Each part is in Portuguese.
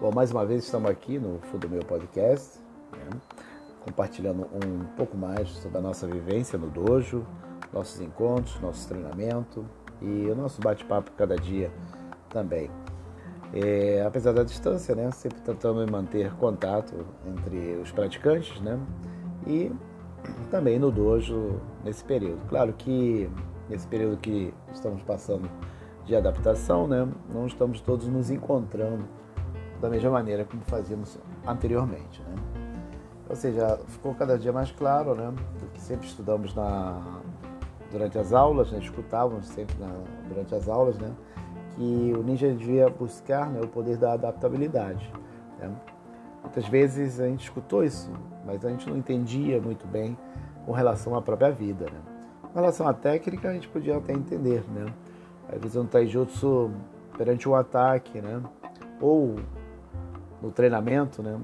Bom, mais uma vez estamos aqui no Fundo Meu Podcast, né? compartilhando um pouco mais sobre a nossa vivência no dojo, nossos encontros, nosso treinamento e o nosso bate-papo cada dia também. É, apesar da distância, né, sempre tentando manter contato entre os praticantes, né, e também no dojo nesse período. Claro que nesse período que estamos passando de adaptação, né, não estamos todos nos encontrando da mesma maneira como fazíamos anteriormente. Né? Ou seja, ficou cada dia mais claro, né, que sempre estudamos na, durante as aulas, né, escutávamos sempre na, durante as aulas, né, que o ninja devia buscar né, o poder da adaptabilidade. Né? Muitas vezes a gente escutou isso, mas a gente não entendia muito bem com relação à própria vida. Né? Com relação à técnica, a gente podia até entender. Né? Às vezes um taijutsu perante um ataque, né? ou no treinamento, né?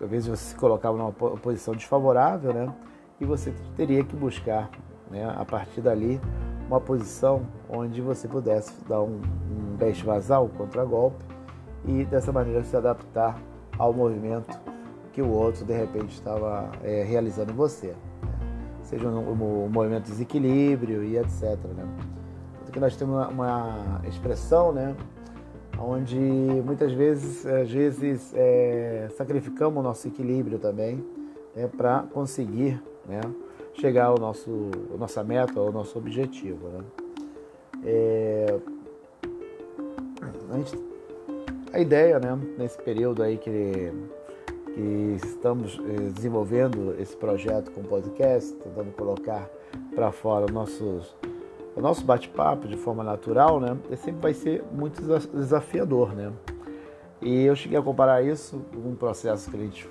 Às vezes você se colocava numa posição desfavorável, né? E você teria que buscar, né? A partir dali, uma posição onde você pudesse dar um, um best vazal contra golpe e dessa maneira se adaptar ao movimento que o outro de repente estava é, realizando em você, né? seja um, um, um, movimento de desequilíbrio e etc. Né? Tanto que nós temos uma, uma expressão, né? Onde muitas vezes, às vezes é, sacrificamos o nosso equilíbrio também né, para conseguir né, chegar ao nosso, à nossa meta, ao nosso objetivo. Né. É, a, gente, a, ideia, né, nesse período aí que, que estamos é, desenvolvendo esse projeto com podcast, tentando colocar para fora nossos o nosso bate-papo de forma natural, né, sempre vai ser muito desafiador, né? E eu cheguei a comparar isso com um processo que a gente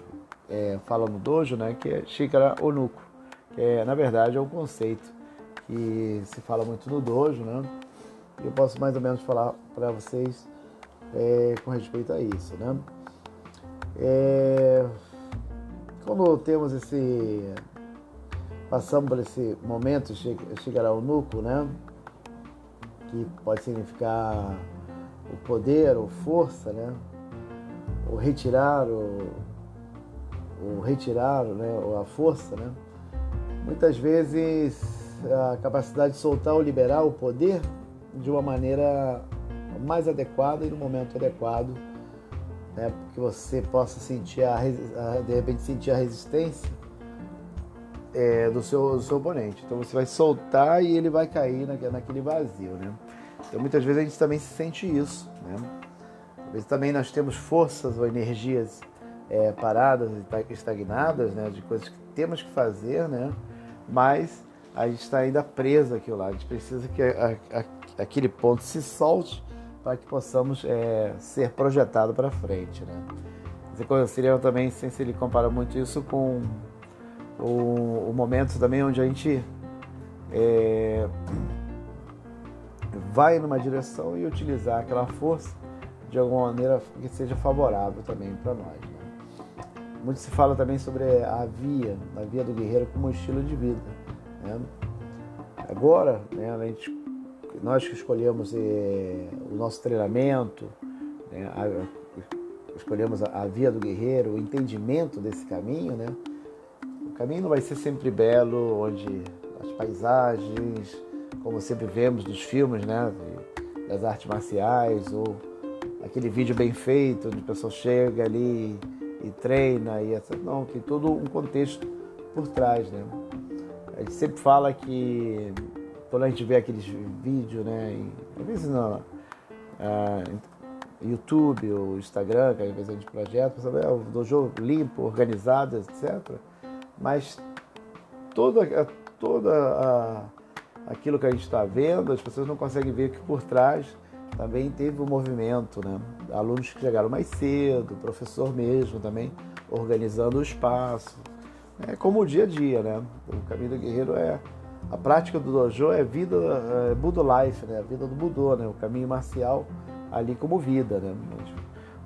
é, fala no dojo, né, que é xícara onuco, que é, na verdade é um conceito que se fala muito no dojo, né? Eu posso mais ou menos falar para vocês é, com respeito a isso, né? É, quando temos esse passamos por esse momento, chegará ao núcleo, né? Que pode significar o poder ou força, né? Ou retirar, ou, ou retirar, né? Ou a força, né? Muitas vezes a capacidade de soltar ou liberar o poder de uma maneira mais adequada e no momento adequado, né? Que você possa sentir a, de repente sentir a resistência é, do, seu, do seu oponente. Então você vai soltar e ele vai cair naquele vazio, né? Então muitas vezes a gente também se sente isso, né? Às vezes também nós temos forças ou energias é, paradas, estagnadas, né? De coisas que temos que fazer, né? Mas a gente está ainda preso aqui lá. A gente precisa que a, a, aquele ponto se solte para que possamos é, ser projetado para frente, né? Seria também, se ele compara muito isso com o, o momento também onde a gente é, vai numa direção e utilizar aquela força de alguma maneira que seja favorável também para nós. Né? Muito se fala também sobre a via, a via do guerreiro como um estilo de vida. Né? Agora, né, a gente, nós que escolhemos é, o nosso treinamento, né, a, escolhemos a, a, via do guerreiro, o entendimento desse caminho, né? Caminho não vai ser sempre belo, onde as paisagens, como sempre vemos nos filmes, né, das artes marciais, ou aquele vídeo bem feito, onde a pessoa chega ali e treina, e essa, não, tem todo um contexto por trás, né. A gente sempre fala que quando a gente vê aqueles vídeos, né, às vezes no ah, YouTube ou Instagram, que às vezes a gente projeta, você vê, o dojo limpo, organizado, etc mas toda, toda a, aquilo que a gente está vendo, as pessoas não conseguem ver que por trás também teve um movimento, né? Alunos que chegaram mais cedo, professor mesmo também organizando o espaço. É como o dia a dia, né? O caminho do guerreiro é a prática do dojo é vida é Budo Life, né? A vida do Budô, né? O caminho marcial ali como vida, né?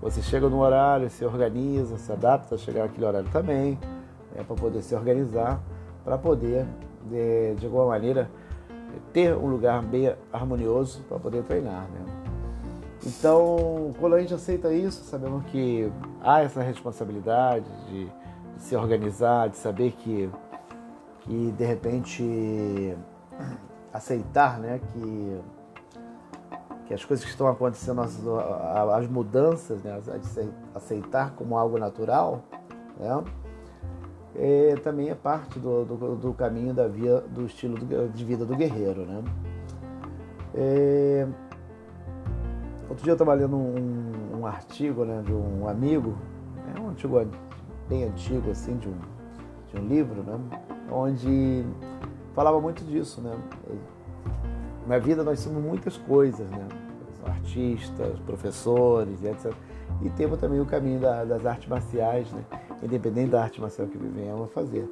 Você chega no horário, se organiza, se adapta a chegar naquele horário também é, para poder se organizar, para poder, de, de, alguma maneira, ter um lugar bem harmonioso para poder treinar. Né? Então, quando a gente aceita isso, sabemos que há essa responsabilidade de, de se organizar, de saber que, que de repente aceitar né, que, que as coisas que estão acontecendo, as, as mudanças, né, aceitar como algo natural, né, é, também é parte do, do, do, caminho da via, do estilo de vida do guerreiro. Né. É, outro dia eu estava lendo um, um, artigo né, de um amigo, é um artigo bem antigo assim, de um, de um livro, né, onde falava muito disso, né? Na vida nós somos muitas coisas, né? Artistas, professores, etc. E temos também o caminho da, das artes marciais, né? Independente da arte marcial que venhamos a fazer.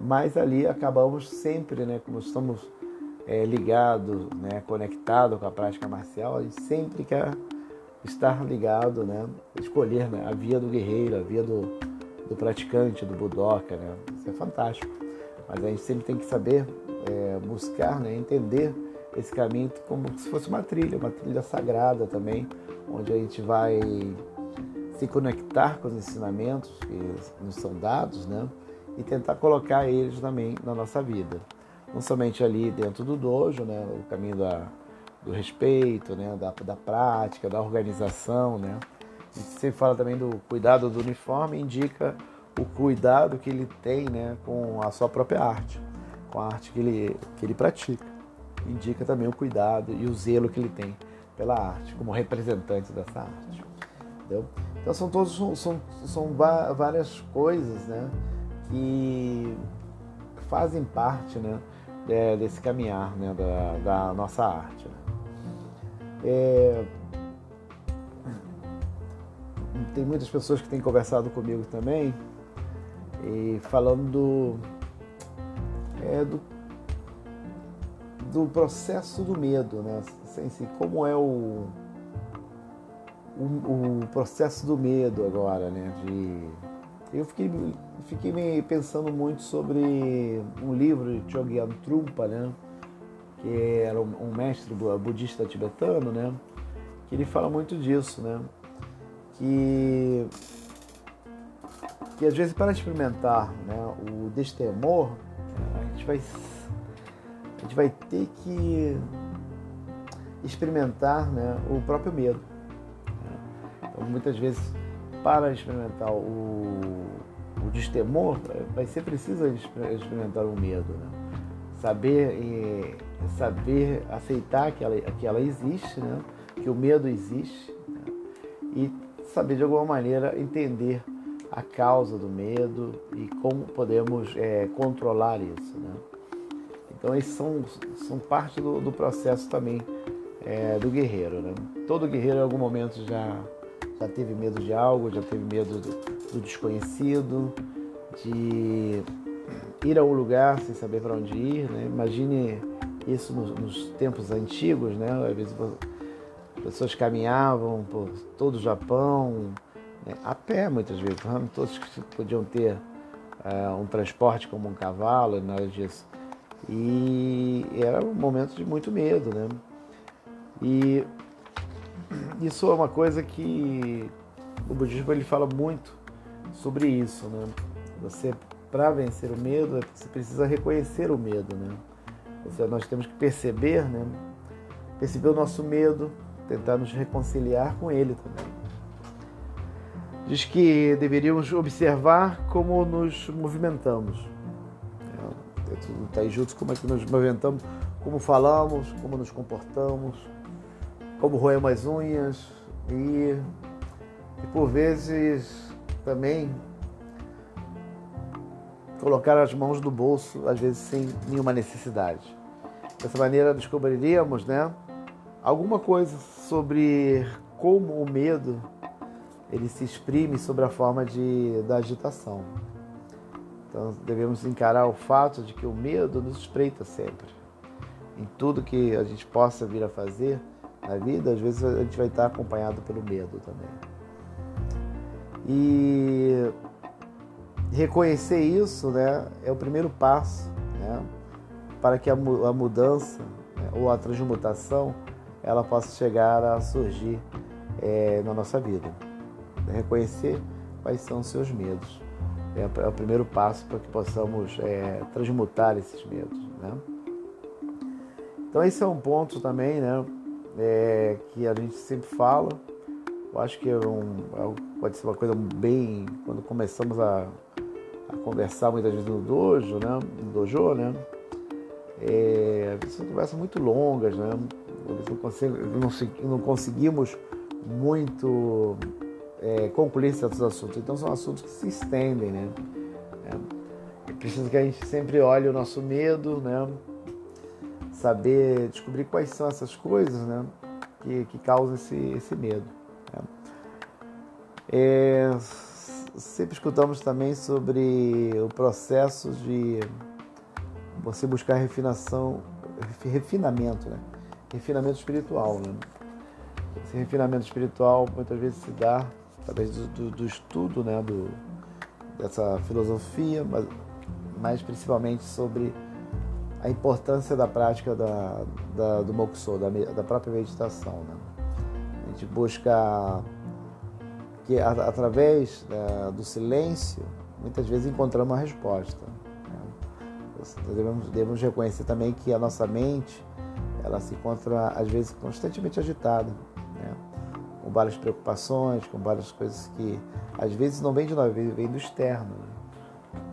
Mas ali acabamos sempre, né? Como estamos é, ligados, né? Conectados com a prática marcial, a gente sempre quer estar ligado, né? Escolher né? a via do guerreiro, a via do, do praticante, do budoka, né? Isso é fantástico. Mas a gente sempre tem que saber é, buscar, né, entender esse caminho como se fosse uma trilha, uma trilha sagrada também, onde a gente vai se conectar com os ensinamentos que nos são dados, né, e tentar colocar eles também na nossa vida. Não somente ali dentro do dojo, né, o caminho da, do respeito, né, da, da prática, da organização, né. Gente sempre fala também do cuidado do uniforme, indica o cuidado que ele tem né, com a sua própria arte, com a arte que ele, que ele pratica. Indica também o cuidado e o zelo que ele tem pela arte, como representante dessa arte. Entendeu? Então são todos são, são várias coisas né, que fazem parte né, desse caminhar né, da, da nossa arte. Né. É, tem muitas pessoas que têm conversado comigo também e falando do, é, do, do processo do medo, né? Assim, como é o, o, o, processo do medo agora, né? De, eu fiquei, fiquei me pensando muito sobre um livro de Chogyam Trungpa, né? Que era um, um mestre budista tibetano, né? Que ele fala muito disso, né? Que que às vezes para experimentar né, o destemor, a gente vai a gente vai ter que experimentar né, o próprio medo. Muitas vezes, para experimentar o, o destemor, vai ser preciso experimentar o medo. Né? Saber, saber aceitar que ela, que ela existe, né? que o medo existe, né? e saber de alguma maneira entender a causa do medo e como podemos é, controlar isso. Né? Então, esses são, são parte do, do processo também é, do guerreiro. Né? Todo guerreiro, em algum momento, já, já teve medo de algo, já teve medo do, do desconhecido, de ir a um lugar sem saber para onde ir. Né? Imagine isso nos, nos, tempos antigos, né? Às vezes pessoas caminhavam por todo o Japão, né? a pé muitas vezes, todos que podiam ter é, um transporte como um cavalo, nada disso. E era um momento de muito medo, né? E isso é uma coisa que o budismo ele fala muito sobre isso, né? Você para vencer o medo, você precisa reconhecer o medo, né? Seja, nós temos que perceber, né? Perceber o nosso medo, tentar nos reconciliar com ele também diz que deveríamos observar como nos movimentamos. É, está aí junto como é que nos movimentamos, como falamos, como nos comportamos, como roemos as unhas e, e por vezes também colocar as mãos no bolso, às vezes sem nenhuma necessidade. Dessa maneira descobriríamos né, alguma coisa sobre como o medo ele se exprime sobre a forma de, da agitação. Então devemos encarar o fato de que o medo nos espreita sempre. Em tudo que a gente possa vir a fazer na vida, às vezes a gente vai estar acompanhado pelo medo também. E reconhecer isso né, é o primeiro passo né, para que a, mudança né, ou a transmutação ela possa chegar a surgir é, na nossa vida. Reconhecer quais são os seus medos. É, é o primeiro passo para que possamos é, transmutar esses medos. Né? Então esse é um ponto também né, é, que a gente sempre fala. Eu acho que é um, é pode ser uma coisa bem. Quando começamos a, a conversar muitas vezes no dojo, né, no dojo, né, é, são conversas muito longas, né? Não, consigo, não, não conseguimos muito é, concluir certos assuntos. Então são assuntos que se estendem, né? É, precisa que a gente sempre olhe o nosso medo, né? Saber descobrir quais são essas coisas, né? Que, que causam esse, esse medo. Né? É, sempre escutamos também sobre o processo de você buscar refinação, refinamento, né? Refinamento espiritual, né? Esse refinamento espiritual muitas vezes se dá através do, do, do estudo, né? Do, dessa filosofia, mas, mas principalmente sobre a importância da prática da, da, do Moksho, da, da própria meditação. Né? A gente busca que através né, do silêncio, muitas vezes encontramos uma resposta. Devemos, devemos reconhecer também que a nossa mente ela se encontra às vezes constantemente agitada, né? com várias preocupações, com várias coisas que às vezes não vem de nós, vem do externo. Né?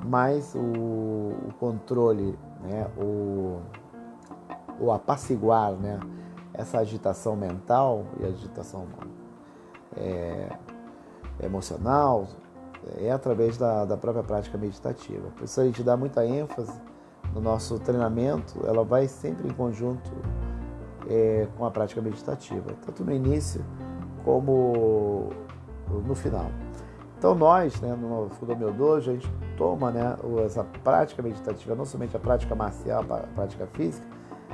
Mas o, o, controle, né? o, o apaciguar né? essa agitação mental e agitação é, emocional é através da, da própria prática meditativa. Por isso a gente dá muita ênfase no nosso treinamento, ela vai sempre em conjunto é, com a prática meditativa, tanto no início como no final. Então nós, né, no Fudomyo Dojo, a gente toma né, essa prática meditativa, não somente a prática marcial, a prática física,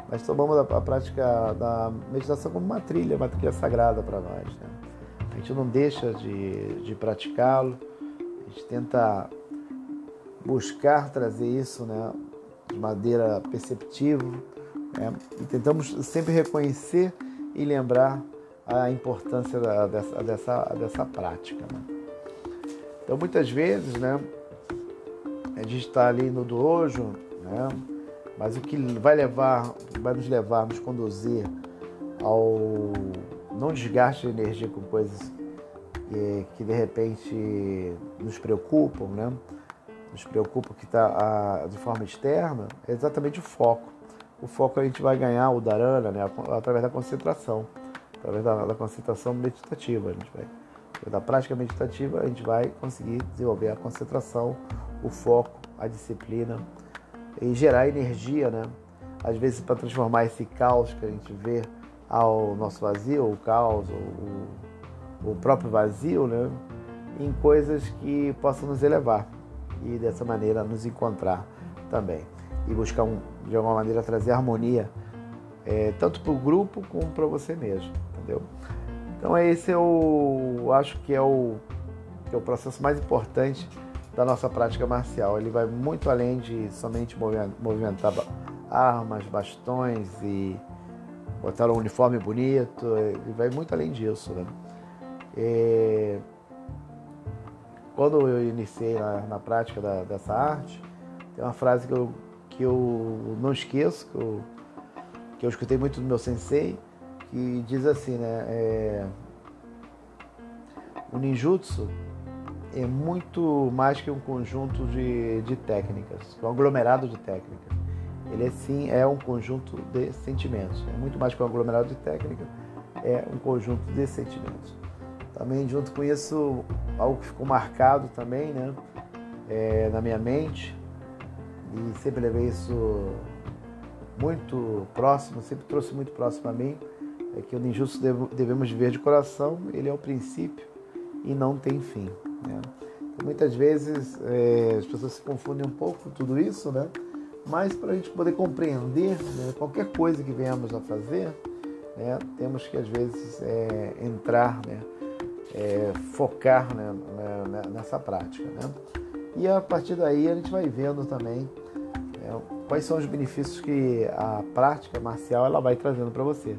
mas tomamos a, a prática da meditação como uma trilha, uma trilha sagrada para nós. Né? A gente não deixa de, de praticá-lo, a gente tenta buscar trazer isso né, de maneira perceptiva. Né? E tentamos sempre reconhecer e lembrar a importância da, dessa, dessa, dessa prática. Né? Então, muitas vezes, né, a gente está ali no dojo, né, mas o que vai levar, vai nos levar, nos conduzir ao não desgaste de energia com coisas que, que de repente nos preocupam, né? nos preocupa que está de forma externa, é exatamente o foco. O foco a gente vai ganhar o dharana né, através da concentração, através da, da concentração meditativa. A gente vai, da prática meditativa, a gente vai conseguir desenvolver a concentração, o foco, a disciplina e gerar energia, né? Às vezes para transformar esse caos que a gente vê ao nosso vazio, o caos, o, o próprio vazio, né? Em coisas que possam nos elevar e dessa maneira nos encontrar também. E buscar, um, de alguma maneira, trazer harmonia é, tanto para o grupo como para você mesmo, entendeu? Então esse eu acho que é o, que é o processo mais importante da nossa prática marcial. Ele vai muito além de somente movimentar armas, bastões e botar um uniforme bonito. Ele vai muito além disso, né? É, quando eu iniciei na, na prática da, dessa arte, tem uma frase que eu, que eu não esqueço, que eu, que eu escutei muito do meu sensei, que diz assim, né? É, o ninjutsu é muito mais que um conjunto de, de técnicas, um aglomerado de técnicas. Ele sim é um conjunto de sentimentos. É muito mais que um aglomerado de técnicas, é um conjunto de sentimentos. Também junto com isso, algo que ficou marcado também, né, é, na minha mente e sempre levei isso muito próximo, sempre trouxe muito próximo a mim, é que o ninjutsu devemos viver de coração, ele é o princípio e não tem fim. Né? Então, muitas vezes é, as pessoas se confundem um pouco com tudo isso, né? mas para a gente poder compreender né, qualquer coisa que venhamos a fazer, né, temos que às vezes é, entrar né, é, focar né, nessa prática. Né? E a partir daí a gente vai vendo também é, quais são os benefícios que a prática marcial ela vai trazendo para você.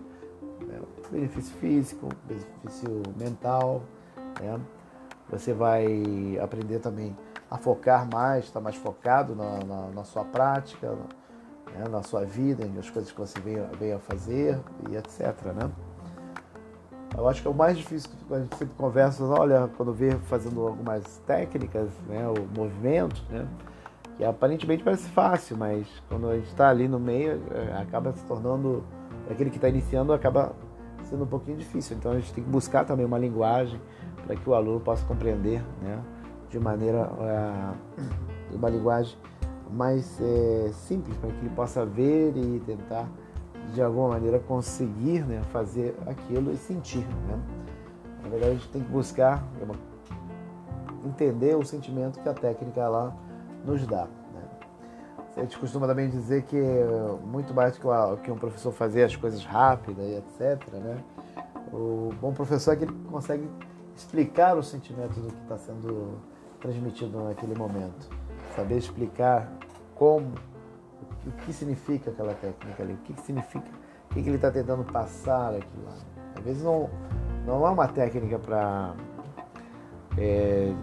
Benefício físico, benefício mental. Né? Você vai aprender também a focar mais, estar tá mais focado na, na, na sua prática, né? na sua vida, nas coisas que você vem, vem a fazer e etc. Né? Eu acho que é o mais difícil quando a gente sempre conversa, olha, quando vê fazendo algumas técnicas, né, o movimento, né, que aparentemente parece fácil, mas quando a gente está ali no meio, é, acaba se tornando, aquele que está iniciando acaba sendo um pouquinho difícil. Então a gente tem que buscar também uma linguagem para que o aluno possa compreender, né, de maneira, é, uma linguagem mais é, simples, para que ele possa ver e tentar de alguma maneira conseguir né, fazer aquilo e sentir. Né? Na verdade, a gente tem que buscar entender o sentimento que a técnica lá nos dá. A gente costuma também dizer que muito mais que, que um professor fazer as coisas rápidas e etc. Né? O bom professor é que ele consegue explicar o sentimento do que está sendo transmitido naquele momento. Saber explicar como o que significa aquela técnica ali, o que, significa, o que, ele está tentando passar aquilo lá. Às vezes não, não é uma técnica para é,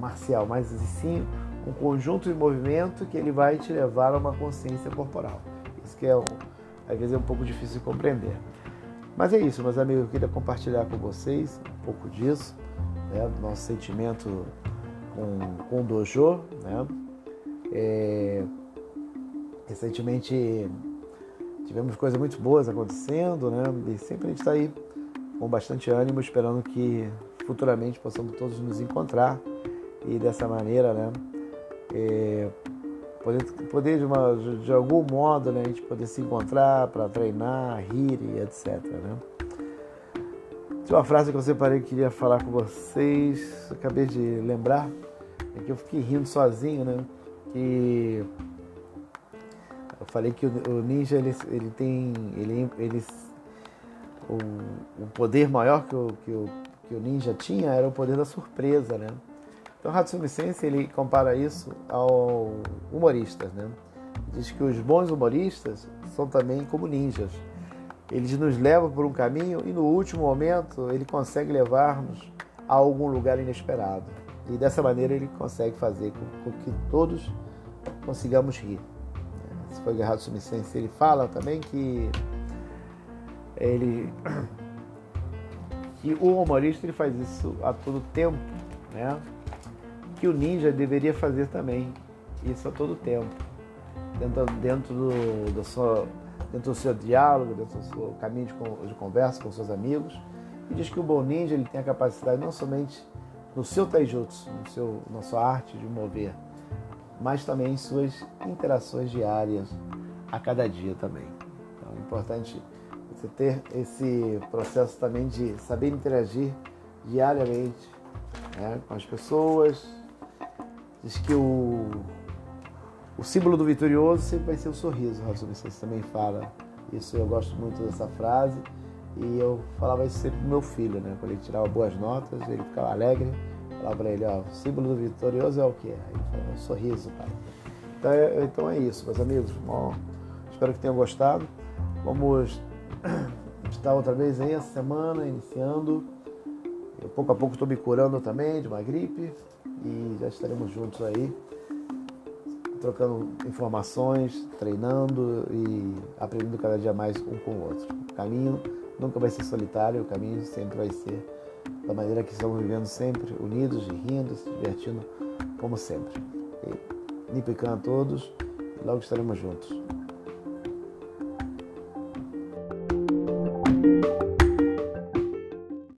marcial, mas sim um conjunto de movimento que ele vai te levar a uma consciência corporal. Isso que é, às vezes é um pouco difícil de compreender. Mas é isso, meus amigos, eu queria compartilhar com vocês um pouco disso, né, do nosso sentimento com, com o dojo, né? É, Recentemente tivemos coisas muito boas acontecendo, né? E sempre a gente está aí com bastante ânimo, esperando que futuramente possamos todos nos encontrar e dessa maneira, né? É, poder, poder de, uma, de algum modo, né? A gente poder se encontrar para treinar, rir e etc, né? Tinha uma frase que eu separei que queria falar com vocês, acabei de lembrar, é que eu fiquei rindo sozinho, né? Que eu falei que o, ninja ele, ele tem ele, ele o, o poder maior que o, que, o, que o ninja tinha era o poder da surpresa, né? Então Hatsumi Sensei ele compara isso ao humoristas, né? Diz que os bons humoristas são também como ninjas. Eles nos levam por um caminho e no último momento ele consegue levar-nos a algum lugar inesperado. E dessa maneira ele consegue fazer com, que todos consigamos rir se foi Guerrado Sumicense, ele fala também que ele que o humorista ele faz isso a todo tempo, né? Que o ninja deveria fazer também isso a todo tempo, dentro, dentro do, do, seu, dentro do seu diálogo, dentro do seu caminho de, de conversa com seus amigos. E diz que o bom ninja ele tem a capacidade não somente no seu taijutsu, no seu, na sua arte de mover, mas também em suas interações diárias a cada dia também. Então é importante você ter esse processo também de saber interagir diariamente né, com as pessoas. Diz que o, o símbolo do vitorioso sempre vai ser o sorriso. O Rasul também fala isso. Eu gosto muito dessa frase. E eu falava isso sempre pro meu filho, né? Quando ele tirava boas notas, ele ficava alegre Falar para ele, ó, o símbolo do vitorioso é o quê? Aí ele um sorriso, pai. Então é, então é isso, meus amigos. Bom, espero que tenham gostado. Vamos estar outra vez aí essa semana, iniciando. Eu pouco a pouco estou me curando também de uma gripe e já estaremos juntos aí, trocando informações, treinando e aprendendo cada dia mais um com o outro. O caminho nunca vai ser solitário, o caminho sempre vai ser da maneira que estamos vivendo sempre, unidos e rindo, se divertindo como sempre. Nipican a todos e logo estaremos juntos.